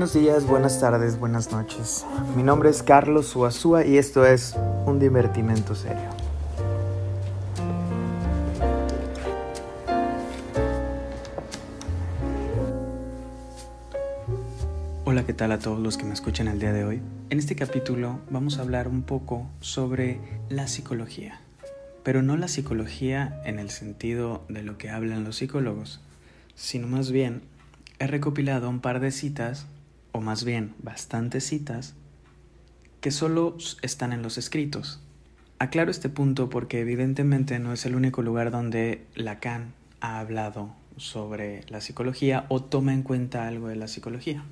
Buenos días, buenas tardes, buenas noches. Mi nombre es Carlos Suazúa y esto es un divertimento serio. Hola, ¿qué tal a todos los que me escuchan el día de hoy? En este capítulo vamos a hablar un poco sobre la psicología, pero no la psicología en el sentido de lo que hablan los psicólogos, sino más bien he recopilado un par de citas o más bien bastantes citas, que solo están en los escritos. Aclaro este punto porque evidentemente no es el único lugar donde Lacan ha hablado sobre la psicología o toma en cuenta algo de la psicología.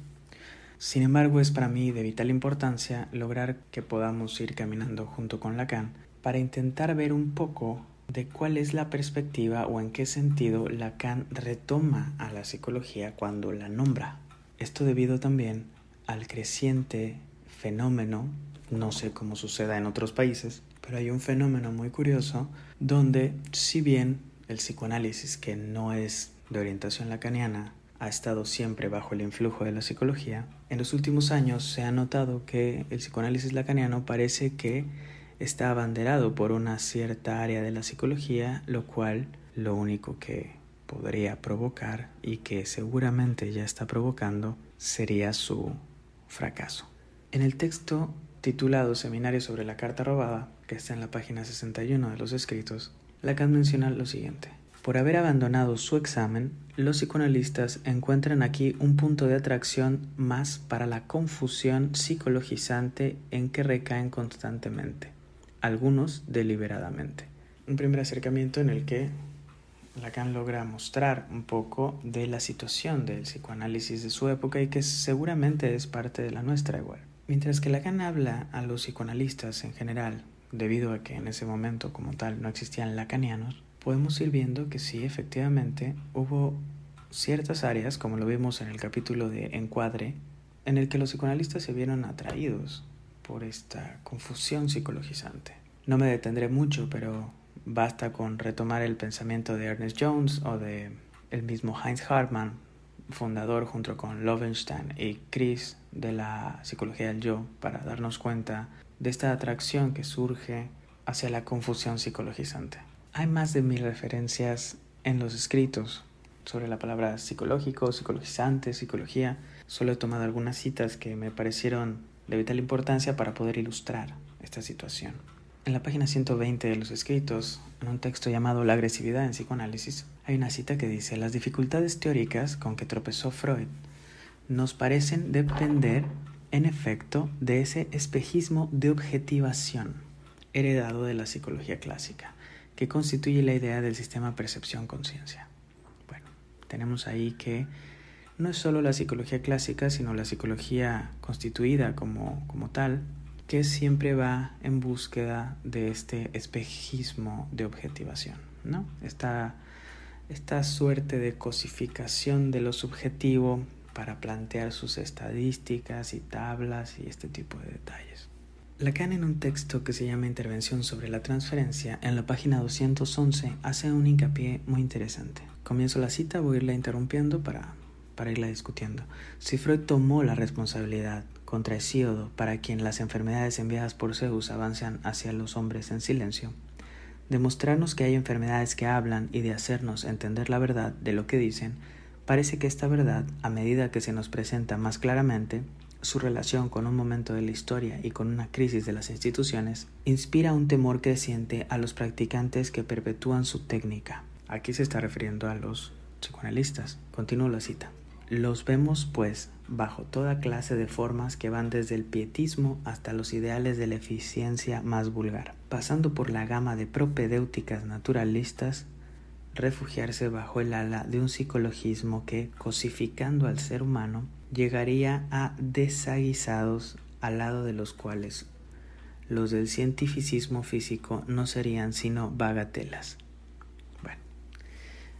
Sin embargo, es para mí de vital importancia lograr que podamos ir caminando junto con Lacan para intentar ver un poco de cuál es la perspectiva o en qué sentido Lacan retoma a la psicología cuando la nombra. Esto debido también al creciente fenómeno, no sé cómo suceda en otros países, pero hay un fenómeno muy curioso donde si bien el psicoanálisis, que no es de orientación lacaniana, ha estado siempre bajo el influjo de la psicología, en los últimos años se ha notado que el psicoanálisis lacaniano parece que está abanderado por una cierta área de la psicología, lo cual lo único que podría provocar y que seguramente ya está provocando sería su fracaso. En el texto titulado Seminario sobre la Carta Robada, que está en la página 61 de los escritos, Lacan menciona lo siguiente. Por haber abandonado su examen, los psicoanalistas encuentran aquí un punto de atracción más para la confusión psicologizante en que recaen constantemente, algunos deliberadamente. Un primer acercamiento en el que Lacan logra mostrar un poco de la situación del psicoanálisis de su época y que seguramente es parte de la nuestra igual. Mientras que Lacan habla a los psicoanalistas en general, debido a que en ese momento como tal no existían lacanianos, podemos ir viendo que sí, efectivamente, hubo ciertas áreas, como lo vimos en el capítulo de Encuadre, en el que los psicoanalistas se vieron atraídos por esta confusión psicologizante. No me detendré mucho, pero Basta con retomar el pensamiento de Ernest Jones o de el mismo Heinz Hartmann, fundador junto con Lovenstein y Chris de la psicología del yo, para darnos cuenta de esta atracción que surge hacia la confusión psicologizante. Hay más de mil referencias en los escritos sobre la palabra psicológico, psicologizante, psicología. Solo he tomado algunas citas que me parecieron de vital importancia para poder ilustrar esta situación. En la página 120 de los escritos, en un texto llamado La agresividad en psicoanálisis, hay una cita que dice, las dificultades teóricas con que tropezó Freud nos parecen depender, en efecto, de ese espejismo de objetivación heredado de la psicología clásica, que constituye la idea del sistema percepción-conciencia. Bueno, tenemos ahí que no es solo la psicología clásica, sino la psicología constituida como, como tal, que siempre va en búsqueda de este espejismo de objetivación, ¿no? Esta, esta suerte de cosificación de lo subjetivo para plantear sus estadísticas y tablas y este tipo de detalles. Lacan en un texto que se llama Intervención sobre la transferencia, en la página 211, hace un hincapié muy interesante. Comienzo la cita, voy a irla interrumpiendo para, para irla discutiendo. Si Freud tomó la responsabilidad contra Hesíodo, para quien las enfermedades enviadas por Zeus avanzan hacia los hombres en silencio, demostrarnos que hay enfermedades que hablan y de hacernos entender la verdad de lo que dicen, parece que esta verdad, a medida que se nos presenta más claramente, su relación con un momento de la historia y con una crisis de las instituciones, inspira un temor creciente a los practicantes que perpetúan su técnica. Aquí se está refiriendo a los psicoanalistas. Continúo la cita. Los vemos, pues, bajo toda clase de formas que van desde el pietismo hasta los ideales de la eficiencia más vulgar, pasando por la gama de propedéuticas naturalistas, refugiarse bajo el ala de un psicologismo que, cosificando al ser humano, llegaría a desaguisados al lado de los cuales los del cientificismo físico no serían sino bagatelas.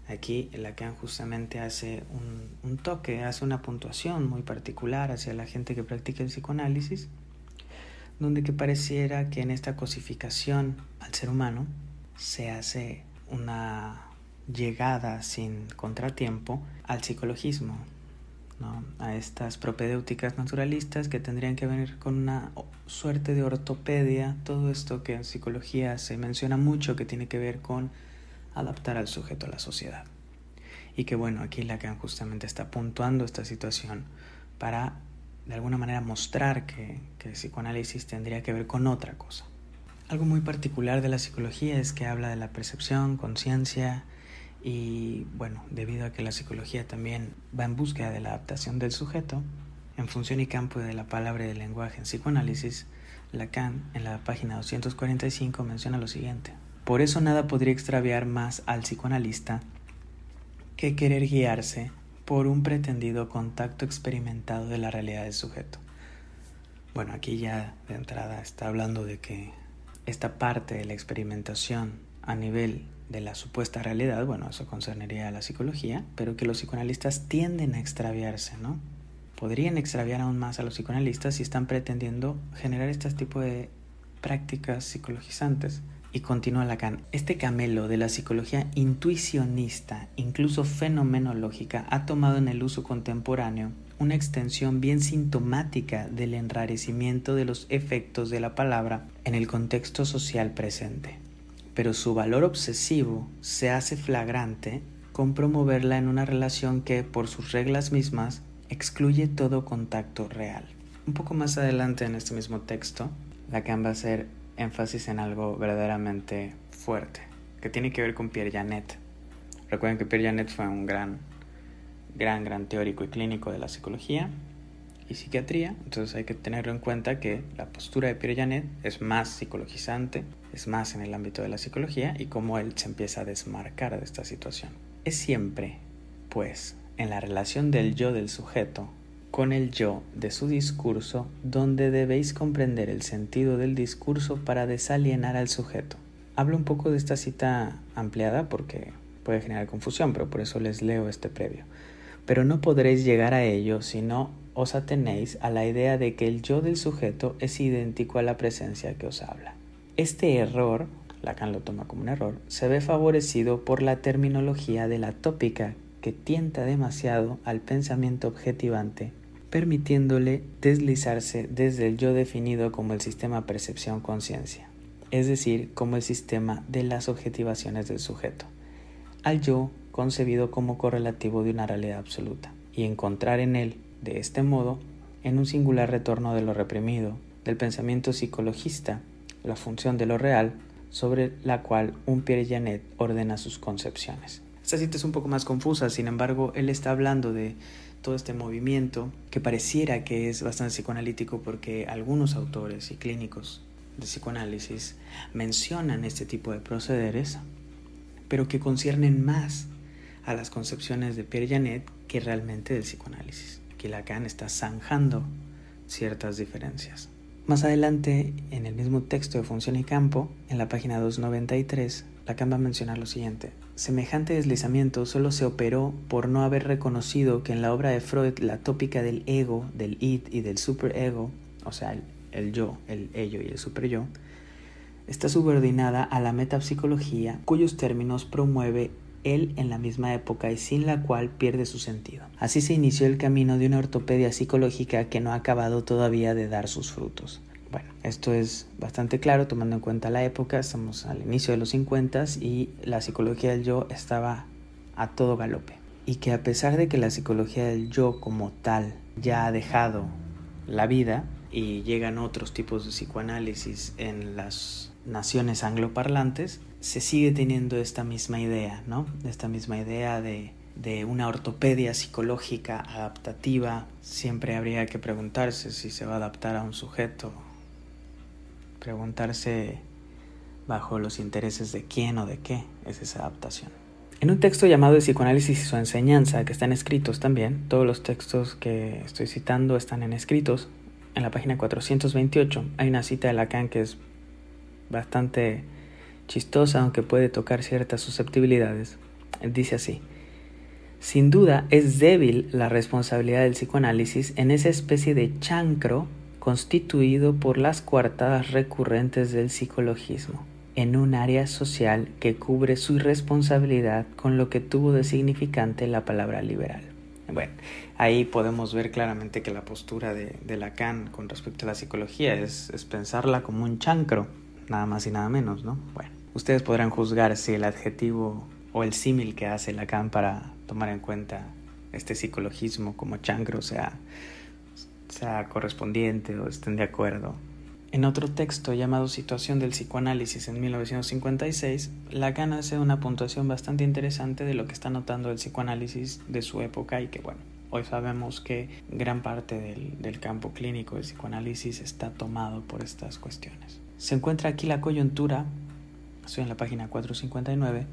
Aquí Lacan justamente hace un, toque, hace una puntuación muy particular hacia la gente que practica el psicoanálisis, donde que pareciera que en esta cosificación al ser humano se hace una llegada sin contratiempo al psicologismo. ¿no? a estas propedéuticas naturalistas que tendrían que venir con una suerte de ortopedia, todo esto que en psicología se menciona mucho que tiene que ver con adaptar al sujeto a la sociedad. Y que bueno, aquí Lacan justamente está puntuando esta situación para de alguna manera mostrar que, que el psicoanálisis tendría que ver con otra cosa. Algo muy particular de la psicología es que habla de la percepción, conciencia y bueno, debido a que la psicología también va en búsqueda de la adaptación del sujeto, en función y campo de la palabra y del lenguaje en psicoanálisis, Lacan en la página 245 menciona lo siguiente. Por eso nada podría extraviar más al psicoanalista que querer guiarse por un pretendido contacto experimentado de la realidad del sujeto. Bueno, aquí ya de entrada está hablando de que esta parte de la experimentación a nivel de la supuesta realidad, bueno, eso concernería a la psicología, pero que los psicoanalistas tienden a extraviarse, ¿no? Podrían extraviar aún más a los psicoanalistas si están pretendiendo generar este tipo de prácticas psicologizantes. Y continúa Lacan, este camelo de la psicología intuicionista, incluso fenomenológica, ha tomado en el uso contemporáneo una extensión bien sintomática del enrarecimiento de los efectos de la palabra en el contexto social presente. Pero su valor obsesivo se hace flagrante con promoverla en una relación que, por sus reglas mismas, excluye todo contacto real. Un poco más adelante en este mismo texto, Lacan va a hacer énfasis en algo verdaderamente fuerte, que tiene que ver con Pierre Janet. Recuerden que Pierre Janet fue un gran, gran, gran teórico y clínico de la psicología y psiquiatría, entonces hay que tenerlo en cuenta que la postura de Pierre Janet es más psicologizante, es más en el ámbito de la psicología y cómo él se empieza a desmarcar de esta situación. Es siempre, pues, en la relación del yo del sujeto con el yo de su discurso donde debéis comprender el sentido del discurso para desalienar al sujeto. Hablo un poco de esta cita ampliada porque puede generar confusión, pero por eso les leo este previo. Pero no podréis llegar a ello si no os atenéis a la idea de que el yo del sujeto es idéntico a la presencia que os habla. Este error, Lacan lo toma como un error, se ve favorecido por la terminología de la tópica que tienta demasiado al pensamiento objetivante, permitiéndole deslizarse desde el yo definido como el sistema percepción-conciencia, es decir, como el sistema de las objetivaciones del sujeto, al yo concebido como correlativo de una realidad absoluta, y encontrar en él, de este modo, en un singular retorno de lo reprimido, del pensamiento psicologista, la función de lo real, sobre la cual un Pierre Janet ordena sus concepciones. Esta cita es un poco más confusa, sin embargo, él está hablando de todo este movimiento que pareciera que es bastante psicoanalítico porque algunos autores y clínicos de psicoanálisis mencionan este tipo de procederes, pero que conciernen más a las concepciones de Pierre Janet que realmente del psicoanálisis, que Lacan está zanjando ciertas diferencias. Más adelante, en el mismo texto de Función y Campo, en la página 293, Lacan va a mencionar lo siguiente. Semejante deslizamiento solo se operó por no haber reconocido que en la obra de Freud la tópica del ego, del id y del superego, o sea, el, yo, el ello y el superyo, está subordinada a la metapsicología cuyos términos promueve él en la misma época y sin la cual pierde su sentido. Así se inició el camino de una ortopedia psicológica que no ha acabado todavía de dar sus frutos. Bueno, esto es bastante claro tomando en cuenta la época, estamos al inicio de los 50 y la psicología del yo estaba a todo galope. Y que a pesar de que la psicología del yo como tal ya ha dejado la vida y llegan otros tipos de psicoanálisis en las naciones angloparlantes, se sigue teniendo esta misma idea, ¿no? Esta misma idea de, de una ortopedia psicológica adaptativa. Siempre habría que preguntarse si se va a adaptar a un sujeto preguntarse bajo los intereses de quién o de qué es esa adaptación. En un texto llamado El psicoanálisis y su enseñanza, que están escritos también, todos los textos que estoy citando están en escritos, en la página 428 hay una cita de Lacan que es bastante chistosa, aunque puede tocar ciertas susceptibilidades. dice así, sin duda es débil la responsabilidad del psicoanálisis en esa especie de chancro constituido por las coartadas recurrentes del psicologismo, en un área social que cubre su irresponsabilidad con lo que tuvo de significante la palabra liberal. Bueno, ahí podemos ver claramente que la postura de, de Lacan con respecto a la psicología es, es pensarla como un chancro, nada más y nada menos, ¿no? Bueno, ustedes podrán juzgar si el adjetivo o el símil que hace Lacan para tomar en cuenta este psicologismo como chancro sea, sea correspondiente o estén de acuerdo. En otro texto llamado Situación del psicoanálisis en 1956, Lacan hace una puntuación bastante interesante de lo que está notando el psicoanálisis de su época y que bueno, hoy sabemos que gran parte del, del campo clínico del psicoanálisis está tomado por estas cuestiones. Se encuentra aquí la coyuntura, estoy en la página 459,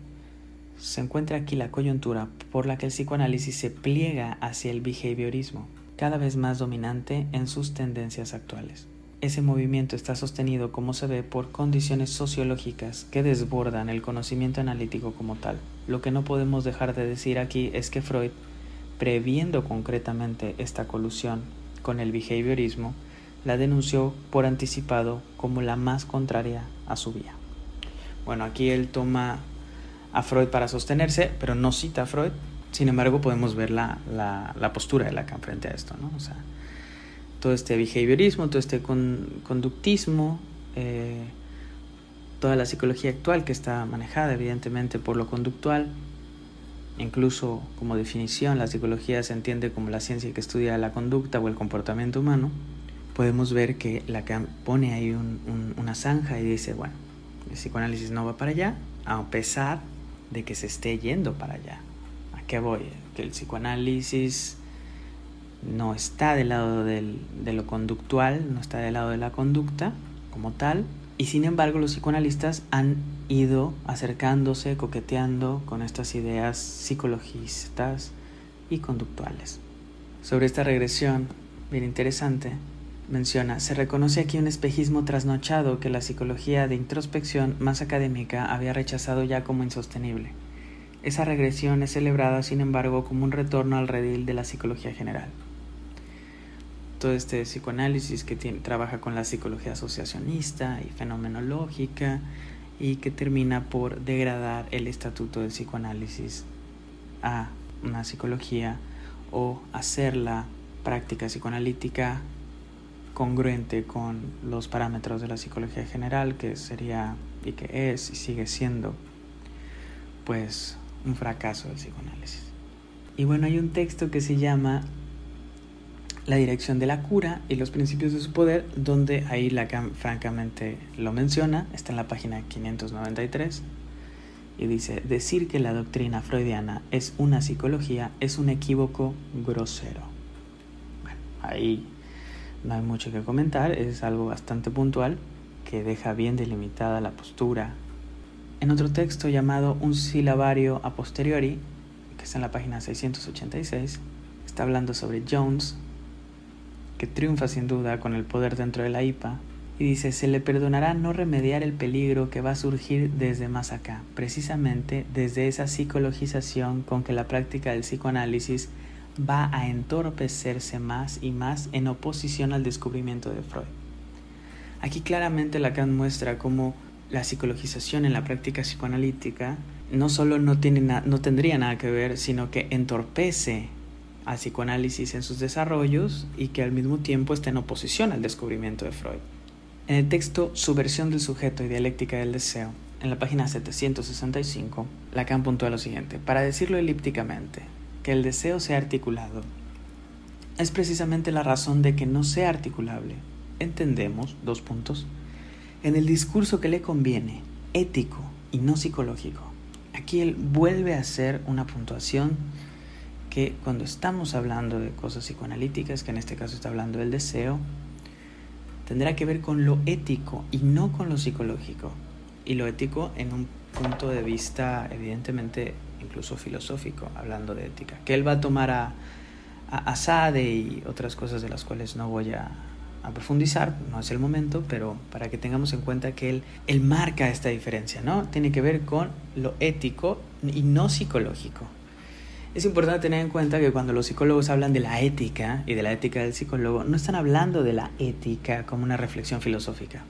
se encuentra aquí la coyuntura por la que el psicoanálisis se pliega hacia el behaviorismo, cada vez más dominante en sus tendencias actuales. Ese movimiento está sostenido, como se ve, por condiciones sociológicas que desbordan el conocimiento analítico como tal. Lo que no podemos dejar de decir aquí es que Freud, previendo concretamente esta colusión con el behaviorismo, la denunció por anticipado como la más contraria a su vía. Bueno, aquí él toma a Freud para sostenerse, pero no cita a Freud. Sin embargo, podemos ver la, la, la postura de Lacan frente a esto, ¿no? O sea, todo este behaviorismo, todo este conductismo, eh, toda la psicología actual que está manejada evidentemente por lo conductual, incluso como definición la psicología se entiende como la ciencia que estudia la conducta o el comportamiento humano, podemos ver que Lacan pone ahí una zanja y dice, bueno, el psicoanálisis no va para allá, a pesar de que se esté yendo para allá. ¿A qué voy? Que el psicoanálisis no está del lado del, de lo conductual, no está del lado de la conducta como tal, y sin embargo los psicoanalistas han ido acercándose, coqueteando con estas ideas psicologistas y conductuales. Sobre esta regresión, bien interesante, menciona, se reconoce aquí un espejismo trasnochado que la psicología de introspección más académica había rechazado ya como insostenible. Esa regresión es celebrada, sin embargo, como un retorno al redil de la psicología general. Todo este psicoanálisis que trabaja con la psicología asociacionista y fenomenológica y que termina por degradar el estatuto del psicoanálisis a una psicología o hacer la práctica psicoanalítica congruente con los parámetros de la psicología general, que sería y que es y sigue siendo pues un fracaso del psicoanálisis. Y bueno, hay un texto que se llama la dirección de la cura y los principios de su poder, donde ahí francamente lo menciona, está en la página 593, y dice, decir que la doctrina freudiana es una psicología es un equívoco grosero. Bueno, ahí no hay mucho que comentar, es algo bastante puntual que deja bien delimitada la postura. En otro texto llamado Un silabario a posteriori, que está en la página 686, está hablando sobre Jones, que triunfa sin duda con el poder dentro de la IPA, y dice, se le perdonará no remediar el peligro que va a surgir desde más acá, precisamente desde esa psicologización con que la práctica del psicoanálisis va a entorpecerse más y más en oposición al descubrimiento de Freud. Aquí claramente Lacan muestra cómo la psicologización en la práctica psicoanalítica no solo no, tiene no tendría nada que ver, sino que entorpece al psicoanálisis en sus desarrollos y que al mismo tiempo está en oposición al descubrimiento de Freud. En el texto Subversión del sujeto y dialéctica del deseo, en la página 765, Lacan puntúa lo siguiente, para decirlo elípticamente, que el deseo sea articulado es precisamente la razón de que no sea articulable. Entendemos, dos puntos, en el discurso que le conviene, ético y no psicológico. Aquí él vuelve a hacer una puntuación que cuando estamos hablando de cosas psicoanalíticas, que en este caso está hablando del deseo, tendrá que ver con lo ético y no con lo psicológico. Y lo ético en un punto de vista evidentemente incluso filosófico, hablando de ética, que él va a tomar a, a, Sade y otras cosas de las cuales no voy a, a, profundizar, no es el momento, pero para que tengamos en cuenta que él, él marca esta diferencia, ¿no? Tiene que ver con lo ético y no psicológico. Es importante tener en cuenta que cuando los psicólogos hablan de la ética y de la ética del psicólogo, no están hablando de la ética como una reflexión filosófica.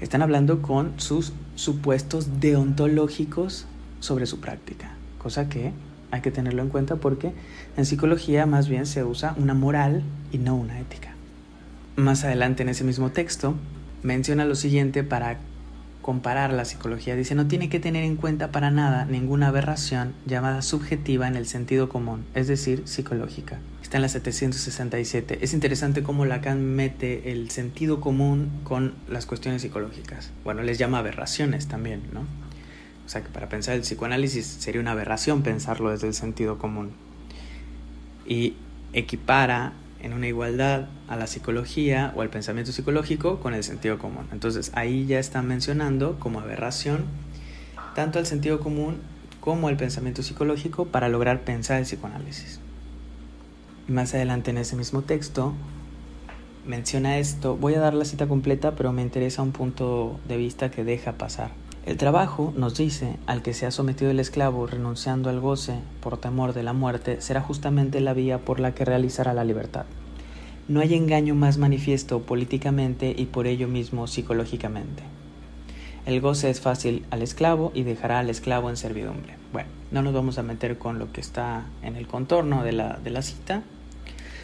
Están hablando con sus supuestos deontológicos sobre su práctica, cosa que hay que tenerlo en cuenta porque en psicología más bien se usa una moral y no una ética. Más adelante en ese mismo texto menciona lo siguiente para comparar la psicología. Dice, no tiene que tener en cuenta para nada ninguna aberración llamada subjetiva en el sentido común, es decir, psicológica. Está en la 767. Es interesante cómo Lacan mete el sentido común con las cuestiones psicológicas. Bueno, les llama aberraciones también, ¿no? O sea que para pensar el psicoanálisis sería una aberración pensarlo desde el sentido común. Y equipara en una igualdad a la psicología o al pensamiento psicológico con el sentido común. Entonces ahí ya está mencionando como aberración tanto el sentido común como el pensamiento psicológico para lograr pensar el psicoanálisis. Más adelante en ese mismo texto menciona esto, voy a dar la cita completa pero me interesa un punto de vista que deja pasar. El trabajo, nos dice, al que se ha sometido el esclavo renunciando al goce por temor de la muerte, será justamente la vía por la que realizará la libertad. No hay engaño más manifiesto políticamente y por ello mismo psicológicamente. El goce es fácil al esclavo y dejará al esclavo en servidumbre. Bueno, no nos vamos a meter con lo que está en el contorno de la, de la cita,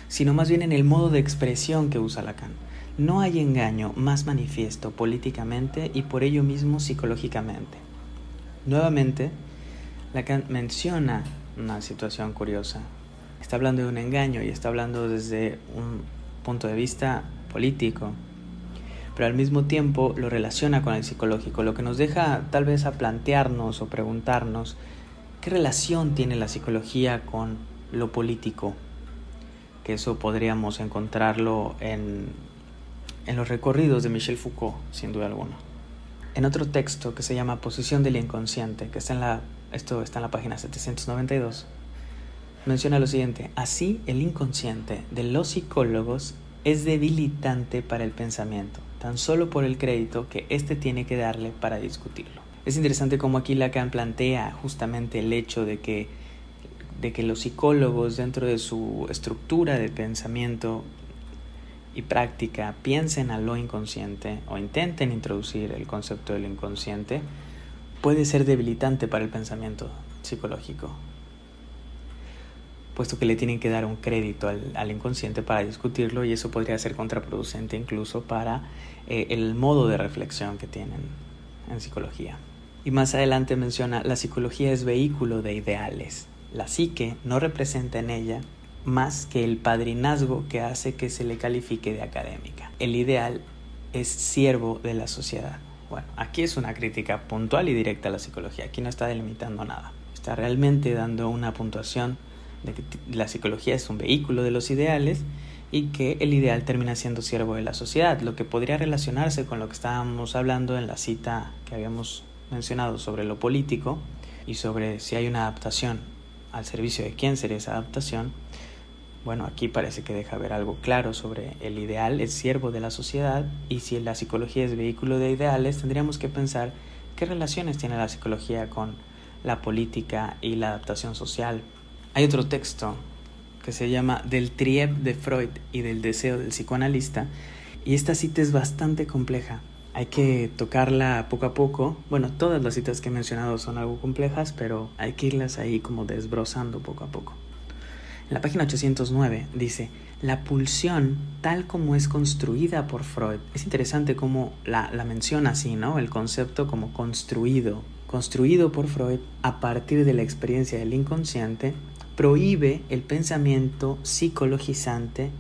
sino más bien en el modo de expresión que usa Lacan. No hay engaño más manifiesto políticamente y por ello mismo psicológicamente. Nuevamente, Lacan menciona una situación curiosa. Está hablando de un engaño y está hablando desde un punto de vista político, pero al mismo tiempo lo relaciona con el psicológico, lo que nos deja tal vez a plantearnos o preguntarnos qué relación tiene la psicología con lo político, que eso podríamos encontrarlo en en los recorridos de Michel Foucault, sin duda alguna. En otro texto que se llama Posición del Inconsciente, que está en la, esto está en la página 792, menciona lo siguiente, así el inconsciente de los psicólogos es debilitante para el pensamiento, tan solo por el crédito que éste tiene que darle para discutirlo. Es interesante cómo aquí Lacan plantea justamente el hecho de que, de que los psicólogos dentro de su estructura de pensamiento y práctica piensen a lo inconsciente o intenten introducir el concepto del inconsciente, puede ser debilitante para el pensamiento psicológico, puesto que le tienen que dar un crédito al, inconsciente para discutirlo y eso podría ser contraproducente incluso para eh, el modo de reflexión que tienen en psicología. Y más adelante menciona, la psicología es vehículo de ideales. La psique no representa en ella más que el padrinazgo que hace que se le califique de académica. El ideal es siervo de la sociedad. Bueno, aquí es una crítica puntual y directa a la psicología. Aquí no está delimitando nada. Está realmente dando una puntuación de que la psicología es un vehículo de los ideales y que el ideal termina siendo siervo de la sociedad, lo que podría relacionarse con lo que estábamos hablando en la cita que habíamos mencionado sobre lo político y sobre si hay una adaptación al servicio de quién sería esa adaptación, bueno, aquí parece que deja ver algo claro sobre el ideal es siervo de la sociedad y si la psicología es vehículo de ideales, tendríamos que pensar qué relaciones tiene la psicología con la política y la adaptación social. Hay otro texto que se llama Del Trieb de Freud y del deseo del psicoanalista y esta cita es bastante compleja. Hay que tocarla poco a poco. Bueno, todas las citas que he mencionado son algo complejas, pero hay que irlas ahí como desbrozando poco a poco. En la página 809 dice, la pulsión tal como es construida por Freud, es interesante cómo la, la menciona así, ¿no? El concepto como construido, construido por Freud a partir de la experiencia del inconsciente, prohíbe el pensamiento psicologizante,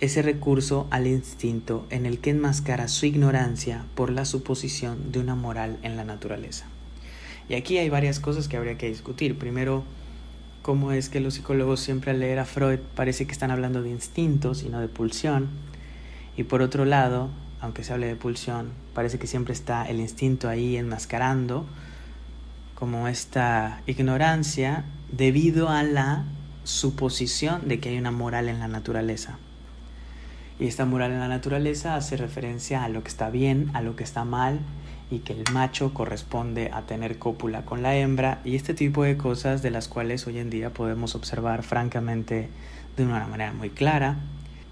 ese recurso al instinto en el que enmascara su ignorancia por la suposición de una moral en la naturaleza. Y aquí hay varias cosas que habría que discutir. Primero, cómo es que los psicólogos siempre al leer a Freud parece que están hablando de instintos y no de pulsión. Y por otro lado, aunque se hable de pulsión, parece que siempre está el instinto ahí enmascarando como esta ignorancia debido a la suposición de que hay una moral en la naturaleza. Y esta moral en la naturaleza hace referencia a lo que está bien, a lo que está mal y que el macho corresponde a tener cópula con la hembra y este tipo de cosas de las cuales hoy en día podemos observar francamente de una manera muy clara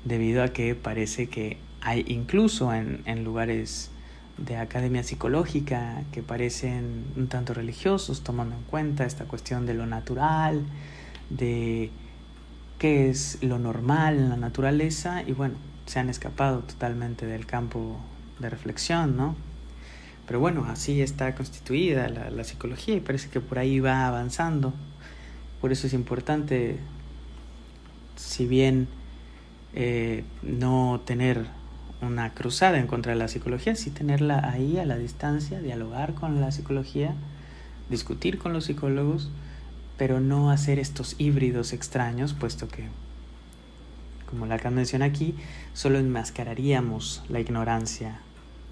debido a que parece que hay incluso en, en lugares de academia psicológica que parecen un tanto religiosos, tomando en cuenta esta cuestión de lo natural, de qué es lo normal en la naturaleza, y bueno, se han escapado totalmente del campo de reflexión, ¿no? Pero bueno, así está constituida la, psicología y parece que por ahí va avanzando. Por eso es importante, si bien eh, no tener una cruzada en contra de la psicología, sí tenerla ahí a la distancia, dialogar con la psicología, discutir con los psicólogos, pero no hacer estos híbridos extraños, puesto que, como la menciona aquí, solo enmascararíamos la ignorancia.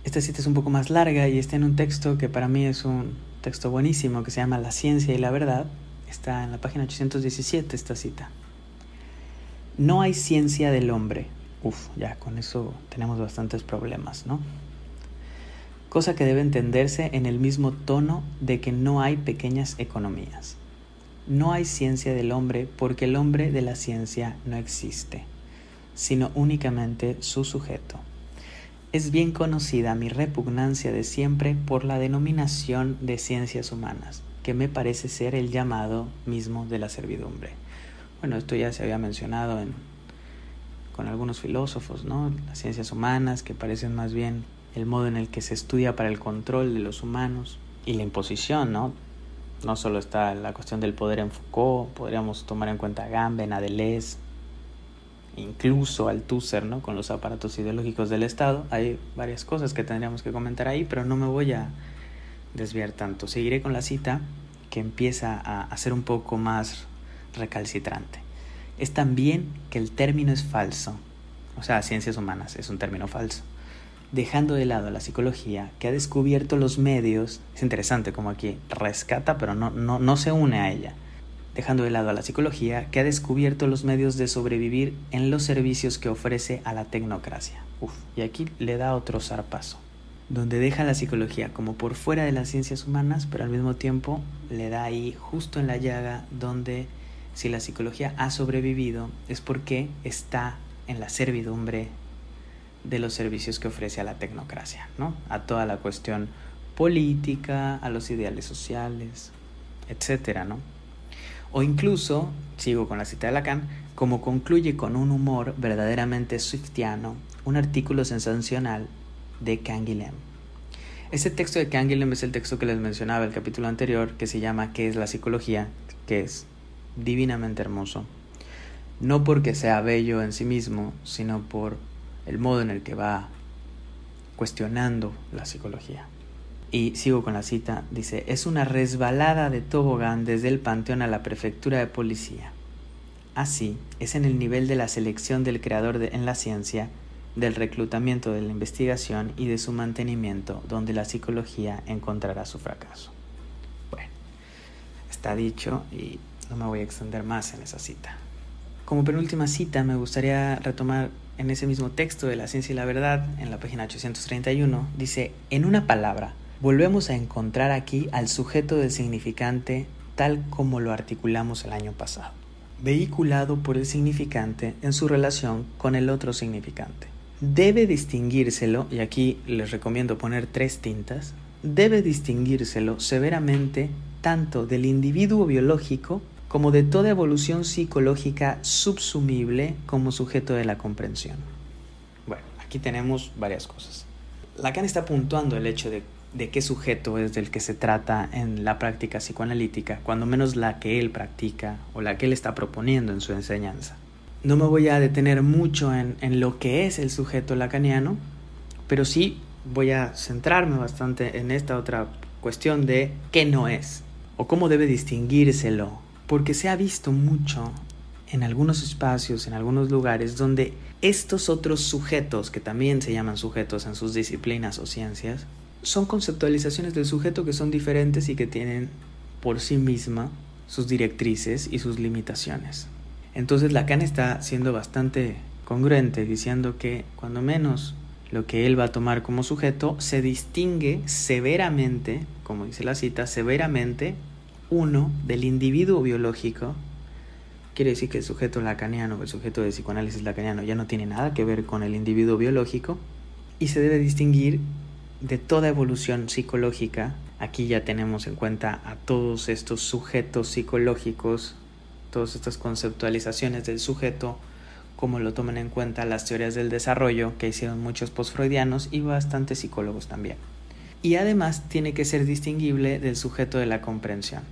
Esta cita es un poco más larga y está en un texto que para mí es un texto buenísimo que se llama La ciencia y la verdad. Está en la página 817 esta cita. No hay ciencia del hombre. Uf, ya con eso tenemos bastantes problemas, ¿no? Cosa que debe entenderse en el mismo tono de que no hay pequeñas economías. No hay ciencia del hombre porque el hombre de la ciencia no existe, sino únicamente su sujeto. Es bien conocida mi repugnancia de siempre por la denominación de ciencias humanas, que me parece ser el llamado mismo de la servidumbre. Bueno, esto ya se había mencionado en, con algunos filósofos, ¿no? Las ciencias humanas, que parecen más bien el modo en el que se estudia para el control de los humanos y la imposición, ¿no? No solo está la cuestión del poder en Foucault, podríamos tomar en cuenta a Gamben, a incluso Althusser, ¿no? Con los aparatos ideológicos del Estado. Hay varias cosas que tendríamos que comentar ahí, pero no me voy a desviar tanto. Seguiré con la cita que empieza a ser un poco más recalcitrante. Es también que el término es falso, o sea, ciencias humanas es un término falso. Dejando de lado la psicología, que ha descubierto los medios, es interesante como aquí rescata, pero no, no, no se une a ella. Dejando de lado a la psicología, que ha descubierto los medios de sobrevivir en los servicios que ofrece a la tecnocracia. Uf, y aquí le da otro zarpazo donde deja la psicología como por fuera de las ciencias humanas, pero al mismo tiempo le da ahí justo en la llaga donde si la psicología ha sobrevivido es porque está en la servidumbre de los servicios que ofrece a la tecnocracia, ¿no? A toda la cuestión política, a los ideales sociales, etcétera, ¿no? O incluso, sigo con la cita de Lacan, como concluye con un humor verdaderamente swiftiano, un artículo sensacional de Canguilhem. Este texto de Canguilhem es el texto que les mencionaba el capítulo anterior, que se llama ¿Qué es la psicología? que es divinamente hermoso, no porque sea bello en sí mismo, sino por el modo en el que va cuestionando la psicología. Y sigo con la cita, dice, es una resbalada de tobogán desde el panteón a la prefectura de policía. Así es en el nivel de la selección del creador en la ciencia, del reclutamiento de la investigación y de su mantenimiento donde la psicología encontrará su fracaso. Bueno, está dicho y no me voy a extender más en esa cita. Como penúltima cita, me gustaría retomar en ese mismo texto de La Ciencia y la Verdad, en la página 831, dice, en una palabra, volvemos a encontrar aquí al sujeto del significante tal como lo articulamos el año pasado, vehiculado por el significante en su relación con el otro significante. Debe distinguírselo, y aquí les recomiendo poner tres tintas, debe distinguírselo severamente tanto del individuo biológico como de toda evolución psicológica subsumible como sujeto de la comprensión. Bueno, aquí tenemos varias cosas. Lacan está puntuando el hecho de, de qué sujeto es del que se trata en la práctica psicoanalítica, cuando menos la que él practica o la que él está proponiendo en su enseñanza. No me voy a detener mucho en, en lo que es el sujeto lacaniano, pero sí voy a centrarme bastante en esta otra cuestión de qué no es o cómo debe distinguírselo porque se ha visto mucho en algunos espacios, en algunos lugares, donde estos otros sujetos, que también se llaman sujetos en sus disciplinas o ciencias, son conceptualizaciones del sujeto que son diferentes y que tienen por sí misma sus directrices y sus limitaciones. Entonces Lacan está siendo bastante congruente diciendo que cuando menos lo que él va a tomar como sujeto se distingue severamente, como dice la cita, severamente uno del individuo biológico, quiere decir que el sujeto lacaniano, el sujeto de psicoanálisis lacaniano ya no tiene nada que ver con el individuo biológico y se debe distinguir de toda evolución psicológica, aquí ya tenemos en cuenta a todos estos sujetos psicológicos, todas estas conceptualizaciones del sujeto, como lo toman en cuenta las teorías del desarrollo que hicieron muchos postfreudianos y bastantes psicólogos también. Y además tiene que ser distinguible del sujeto de la comprensión.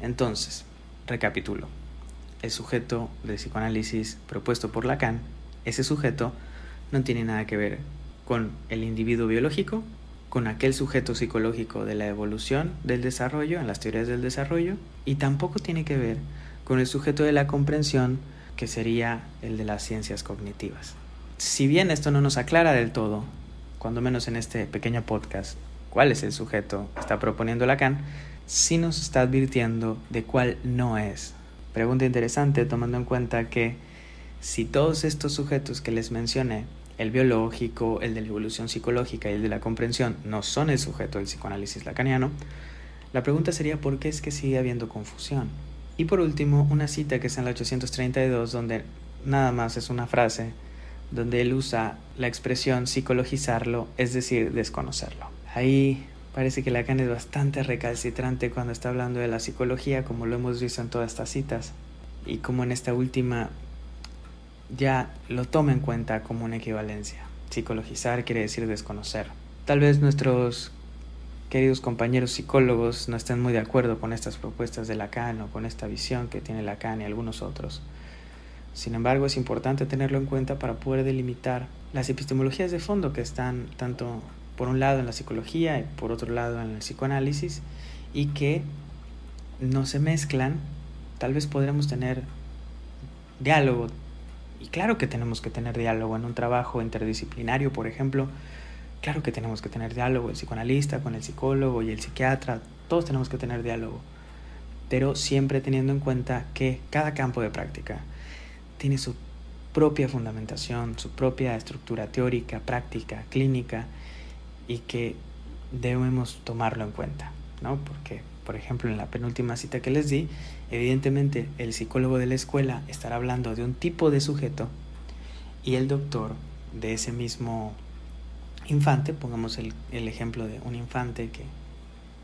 Entonces, recapitulo. El sujeto del psicoanálisis propuesto por Lacan, ese sujeto no tiene nada que ver con el individuo biológico, con aquel sujeto psicológico de la evolución del desarrollo, en las teorías del desarrollo, y tampoco tiene que ver con el sujeto de la comprensión, que sería el de las ciencias cognitivas. Si bien esto no nos aclara del todo, cuando menos en este pequeño podcast, cuál es el sujeto que está proponiendo Lacan, sí nos está advirtiendo de cuál no es. Pregunta interesante tomando en cuenta que si todos estos sujetos que les mencioné, el biológico, el de la evolución psicológica y el de la comprensión, no son el sujeto del psicoanálisis lacaniano, la pregunta sería por qué es que sigue habiendo confusión. Y por último, una cita que está en la 832, donde nada más es una frase, donde él usa la expresión psicologizarlo, es decir, desconocerlo. Ahí parece que Lacan es bastante recalcitrante cuando está hablando de la psicología, como lo hemos visto en todas estas citas, y como en esta última ya lo toma en cuenta como una equivalencia. Psicologizar quiere decir desconocer. Tal vez nuestros queridos compañeros psicólogos no estén muy de acuerdo con estas propuestas de Lacan o con esta visión que tiene Lacan y algunos otros. Sin embargo, es importante tenerlo en cuenta para poder delimitar las epistemologías de fondo que están tanto por un lado en la psicología y por otro lado en el psicoanálisis y que no se mezclan. Tal vez podremos tener diálogo y claro que tenemos que tener diálogo en un trabajo interdisciplinario, por ejemplo, Claro que tenemos que tener diálogo, el psicoanalista con el psicólogo y el psiquiatra, todos tenemos que tener diálogo, pero siempre teniendo en cuenta que cada campo de práctica tiene su propia fundamentación, su propia estructura teórica, práctica, clínica y que debemos tomarlo en cuenta, ¿no? Porque, por ejemplo, en la penúltima cita que les di, evidentemente el psicólogo de la escuela estará hablando de un tipo de sujeto y el doctor de ese mismo infante, pongamos el, ejemplo de un infante que,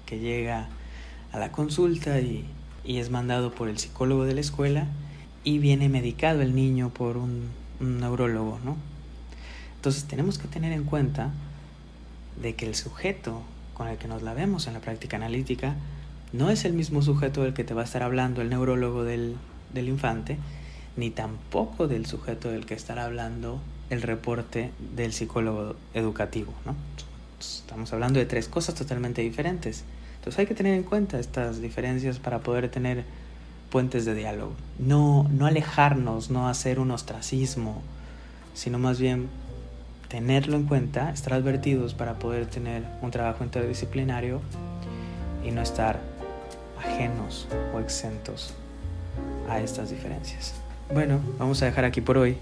que, llega a la consulta y, y, es mandado por el psicólogo de la escuela y viene medicado el niño por un, un neurólogo, ¿no? Entonces tenemos que tener en cuenta de que el sujeto con el que nos la vemos en la práctica analítica no es el mismo sujeto del que te va a estar hablando el neurólogo del, del infante, ni tampoco del sujeto del que estará hablando el reporte del psicólogo educativo. ¿no? Estamos hablando de tres cosas totalmente diferentes. Entonces hay que tener en cuenta estas diferencias para poder tener puentes de diálogo. No, no alejarnos, no hacer un ostracismo, sino más bien tenerlo en cuenta, estar advertidos para poder tener un trabajo interdisciplinario y no estar ajenos o exentos a estas diferencias. Bueno, vamos a dejar aquí por hoy.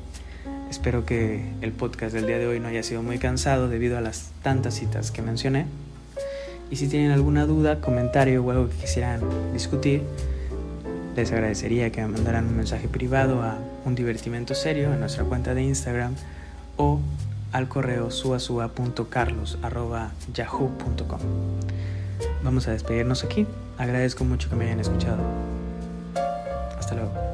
Espero que el podcast del día de hoy no haya sido muy cansado debido a las tantas citas que mencioné. Y si tienen alguna duda, comentario o algo que quisieran discutir, les agradecería que me mandaran un mensaje privado a un divertimento serio en nuestra cuenta de Instagram o al correo suasua.carlos.yahoo.com. Vamos a despedirnos aquí. Agradezco mucho que me hayan escuchado. Hasta luego.